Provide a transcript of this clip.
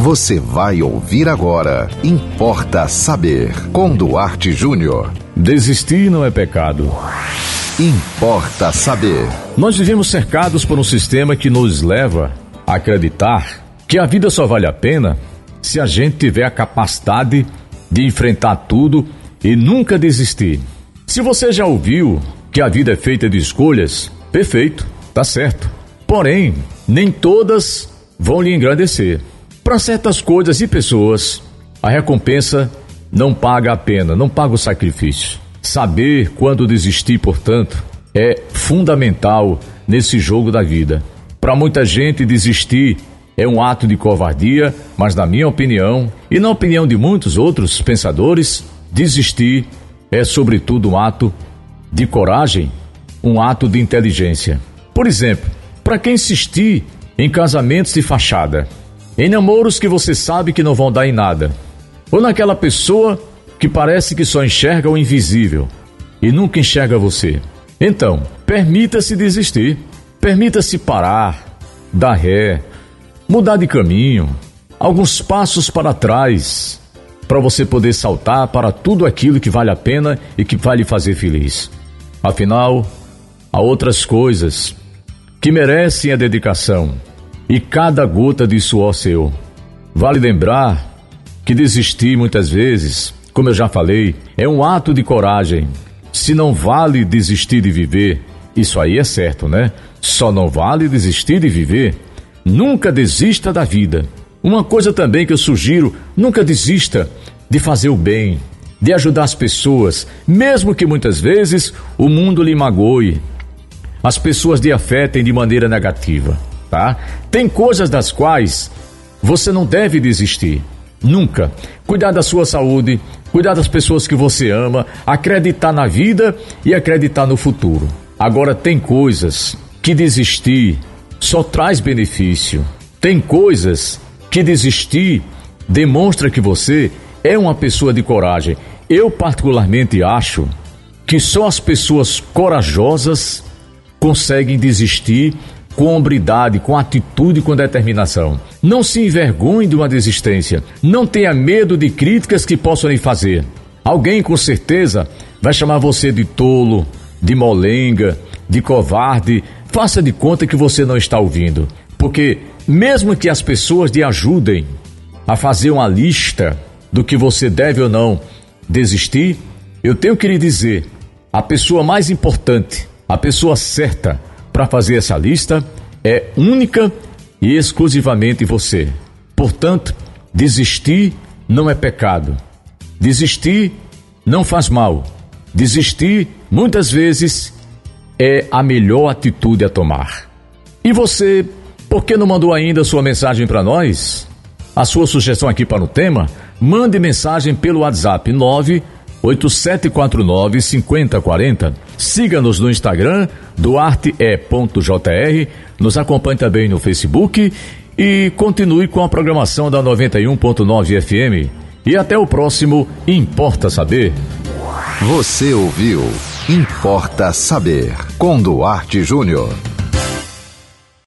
Você vai ouvir agora. Importa saber. Com Duarte Júnior. Desistir não é pecado. Importa saber. Nós vivemos cercados por um sistema que nos leva a acreditar que a vida só vale a pena se a gente tiver a capacidade de enfrentar tudo e nunca desistir. Se você já ouviu que a vida é feita de escolhas, perfeito, tá certo. Porém, nem todas vão lhe engrandecer. Para certas coisas e pessoas, a recompensa não paga a pena, não paga o sacrifício. Saber quando desistir, portanto, é fundamental nesse jogo da vida. Para muita gente, desistir é um ato de covardia, mas, na minha opinião, e na opinião de muitos outros pensadores, desistir é, sobretudo, um ato de coragem, um ato de inteligência. Por exemplo, para quem insistir em casamentos de fachada, em namoros que você sabe que não vão dar em nada, ou naquela pessoa que parece que só enxerga o invisível e nunca enxerga você. Então, permita-se desistir, permita-se parar, dar ré, mudar de caminho, alguns passos para trás, para você poder saltar para tudo aquilo que vale a pena e que vai lhe fazer feliz. Afinal, há outras coisas que merecem a dedicação e cada gota de suor seu. Vale lembrar que desistir muitas vezes, como eu já falei, é um ato de coragem. Se não vale desistir de viver, isso aí é certo, né? Só não vale desistir de viver Nunca desista da vida. Uma coisa também que eu sugiro: nunca desista de fazer o bem, de ajudar as pessoas, mesmo que muitas vezes o mundo lhe magoe. As pessoas lhe afetem de maneira negativa, tá? Tem coisas das quais você não deve desistir. Nunca. Cuidar da sua saúde, cuidar das pessoas que você ama, acreditar na vida e acreditar no futuro. Agora, tem coisas que desistir só traz benefício. Tem coisas que desistir demonstra que você é uma pessoa de coragem. Eu, particularmente, acho que só as pessoas corajosas conseguem desistir com hombridade, com atitude, com determinação. Não se envergonhe de uma desistência. Não tenha medo de críticas que possam lhe fazer. Alguém com certeza vai chamar você de tolo, de molenga, de covarde, Faça de conta que você não está ouvindo, porque mesmo que as pessoas lhe ajudem a fazer uma lista do que você deve ou não desistir, eu tenho que lhe dizer: a pessoa mais importante, a pessoa certa para fazer essa lista é única e exclusivamente você. Portanto, desistir não é pecado. Desistir não faz mal. Desistir, muitas vezes, é a melhor atitude a tomar. E você, por que não mandou ainda sua mensagem para nós? A sua sugestão aqui para o tema? Mande mensagem pelo WhatsApp 98749 5040. Siga-nos no Instagram, duarte.jr. Nos acompanhe também no Facebook e continue com a programação da 91.9 FM. E até o próximo Importa Saber. Você ouviu Importa Saber, com Duarte Júnior.